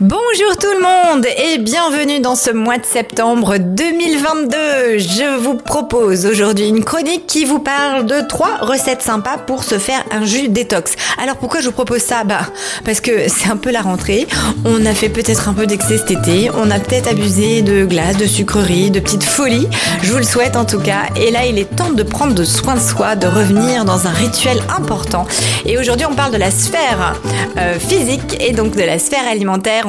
Bonjour tout le monde et bienvenue dans ce mois de septembre 2022. Je vous propose aujourd'hui une chronique qui vous parle de trois recettes sympas pour se faire un jus détox. Alors pourquoi je vous propose ça? Bah parce que c'est un peu la rentrée. On a fait peut-être un peu d'excès cet été. On a peut-être abusé de glace, de sucreries, de petites folies. Je vous le souhaite en tout cas. Et là il est temps de prendre soin de soi, de revenir dans un rituel important. Et aujourd'hui on parle de la sphère euh, physique et donc de la sphère alimentaire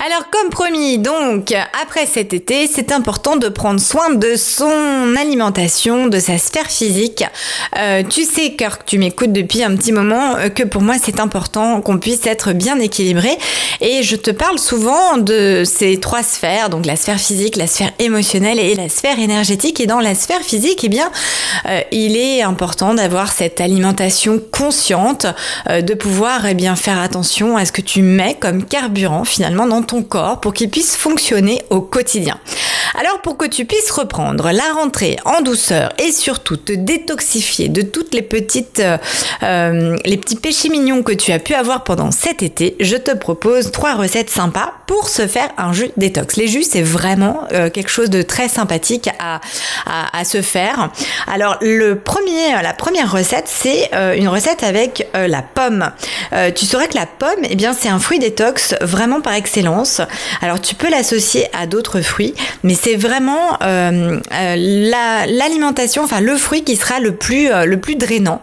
Alors comme promis, donc après cet été, c'est important de prendre soin de son alimentation, de sa sphère physique. Euh, tu sais, que tu m'écoutes depuis un petit moment, euh, que pour moi c'est important qu'on puisse être bien équilibré. Et je te parle souvent de ces trois sphères, donc la sphère physique, la sphère émotionnelle et la sphère énergétique. Et dans la sphère physique, eh bien, euh, il est important d'avoir cette alimentation consciente, de pouvoir eh bien faire attention à ce que tu mets comme carburant finalement dans ton corps pour qu'il puisse fonctionner au quotidien. Alors pour que tu puisses reprendre la rentrée en douceur et surtout te détoxifier de toutes les petites euh, euh, les petits péchés mignons que tu as pu avoir pendant cet été, je te propose trois recettes sympas pour se faire un jus détox. Les jus c'est vraiment euh, quelque chose de très sympathique à, à, se faire. Alors le premier la première recette c'est une recette avec la pomme. tu saurais que la pomme eh bien c'est un fruit détox vraiment par excellence alors tu peux l'associer à d'autres fruits, mais c'est vraiment euh, euh, l'alimentation, enfin le fruit qui sera le plus, euh, le plus drainant.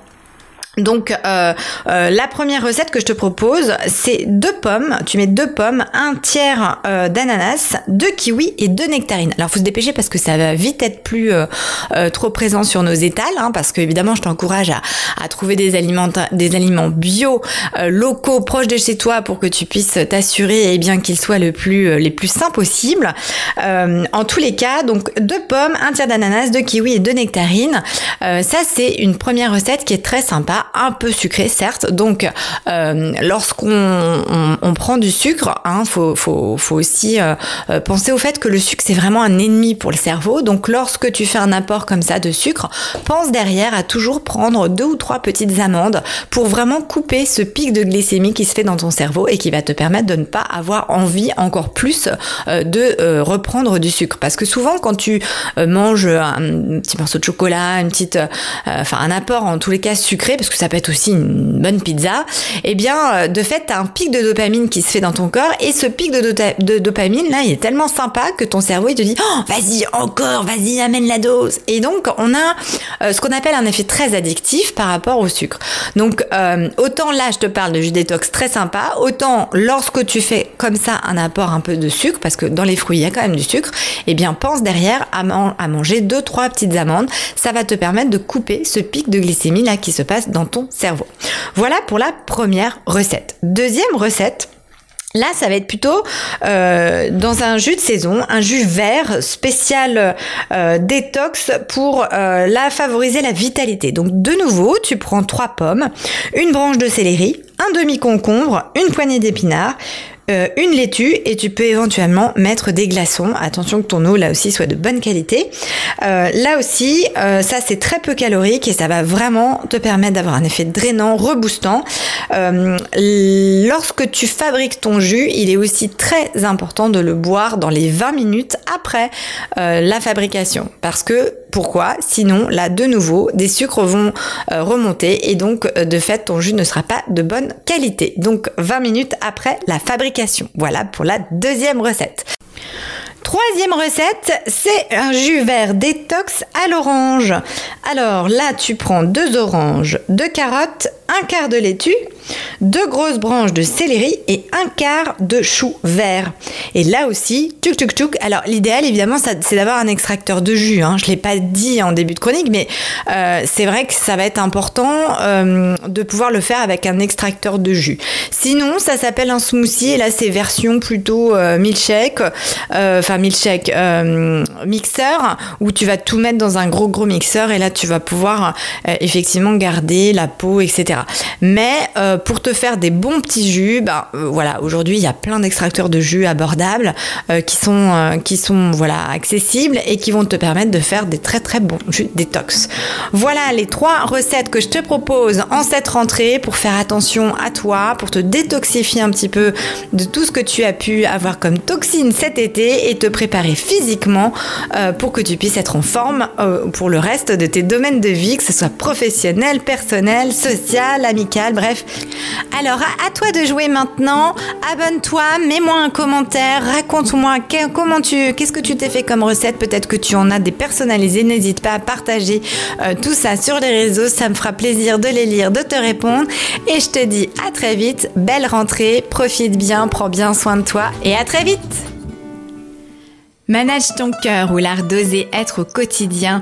Donc euh, euh, la première recette que je te propose, c'est deux pommes. Tu mets deux pommes, un tiers euh, d'ananas, deux kiwis et deux nectarines. Alors faut se dépêcher parce que ça va vite être plus trop présent sur nos étals, hein, parce que évidemment je t'encourage à, trouver des aliments, des aliments bio, locaux, proches de chez toi, pour que tu puisses t'assurer eh bien qu'ils soient le plus les plus sains possible. en tous les cas, donc deux pommes, un tiers d'ananas, deux kiwis et deux nectarines. ça c'est une première recette qui est très sympa un peu sucré, certes. Donc, euh, lorsqu'on on, prend du sucre, hein, faut aussi euh, euh, penser au fait que le sucre c'est vraiment un ennemi pour le cerveau. Donc, lorsque tu fais un apport comme ça de sucre, pense derrière à toujours prendre deux ou trois petites amandes pour vraiment couper ce pic de glycémie qui se fait dans ton cerveau et qui va te permettre de ne pas avoir envie encore plus de reprendre du sucre. Parce que souvent, quand tu manges un petit morceau de chocolat, une petite, enfin un apport en tous les cas sucré, parce que ça peut être aussi une bonne pizza, eh bien, euh, de fait, tu as un pic de dopamine qui se fait dans ton corps et ce pic de, dopamine, là, il est tellement sympa que ton cerveau, il te dit, oh, vas-y, encore, vas-y, amène la dose. Et donc, on a euh, ce qu'on appelle un effet très addictif par rapport au sucre. Donc, euh, autant là, je te parle de jus détox très sympa, autant lorsque tu fais comme ça un apport un peu de sucre, parce que dans les fruits, il y a quand même du sucre, eh bien, pense derrière à, à manger deux, trois petites amandes. Ça va te permettre de couper ce pic de glycémie là qui se passe dans ton cerveau. Voilà pour la première recette. Deuxième recette, Là, ça va être plutôt euh, dans un jus de saison, un jus vert spécial euh, détox pour euh, la favoriser la vitalité. Donc de nouveau, tu prends trois pommes, une branche de céleri, un demi concombre, une poignée d'épinards, euh, une laitue et tu peux éventuellement mettre des glaçons. Attention que ton eau là aussi soit de bonne qualité. Euh, là aussi, euh, ça c'est très peu calorique et ça va vraiment te permettre d'avoir un effet drainant, reboostant. Lorsque tu fabriques ton jus, il est aussi très important de le boire dans les 20 minutes après la fabrication parce que pourquoi? Sinon, là, de nouveau, des sucres vont remonter et donc, de fait, ton jus ne sera pas de bonne qualité. Donc, 20 minutes après la fabrication voilà pour la deuxième recette. Troisième recette, c'est un jus vert détox à l'orange. Alors là, tu prends deux oranges, deux carottes, un quart de laitue, deux grosses branches de céleri et un quart de chou vert. Et là aussi, tuc tuc tuc. Alors l'idéal évidemment c'est d'avoir un extracteur de jus. Hein. Je l'ai pas dit en début de chronique, mais euh, c'est vrai que ça va être important euh, de pouvoir le faire avec un extracteur de jus. Sinon, ça s'appelle un smoothie et là c'est version plutôt euh, milkshake, enfin milkshake mixeur où tu vas tout mettre dans un gros gros mixeur et là tu vas pouvoir effectivement garder la peau, etc. Mais pour te faire des bons petits jus, ben voilà, aujourd'hui il y a plein d'extracteurs de jus abordables qui sont qui sont voilà accessibles et qui vont te permettre de faire des très très bons jus détox. Voilà les trois recettes que je te propose en cette rentrée pour faire attention à toi, pour te détoxifier un petit peu de tout ce que tu as pu avoir comme toxine cet été et te préparer physiquement euh, pour que tu puisses être en forme euh, pour le reste de tes domaines de vie, que ce soit professionnel, personnel, social, amical, bref. Alors à, toi de jouer maintenant. Abonne-toi, mets-moi un commentaire, raconte-moi comment tu, qu'est-ce que tu t'es fait comme recette. Peut-être que tu en as des personnalisées. N'hésite pas à partager euh, tout ça sur les réseaux. Ça me fera plaisir de les lire, de te répondre. Et je te dis à très vite. Belle rentrée. Profite bien, prends bien soin de toi et à très vite. Manage ton cœur ou l'art d'oser être au quotidien,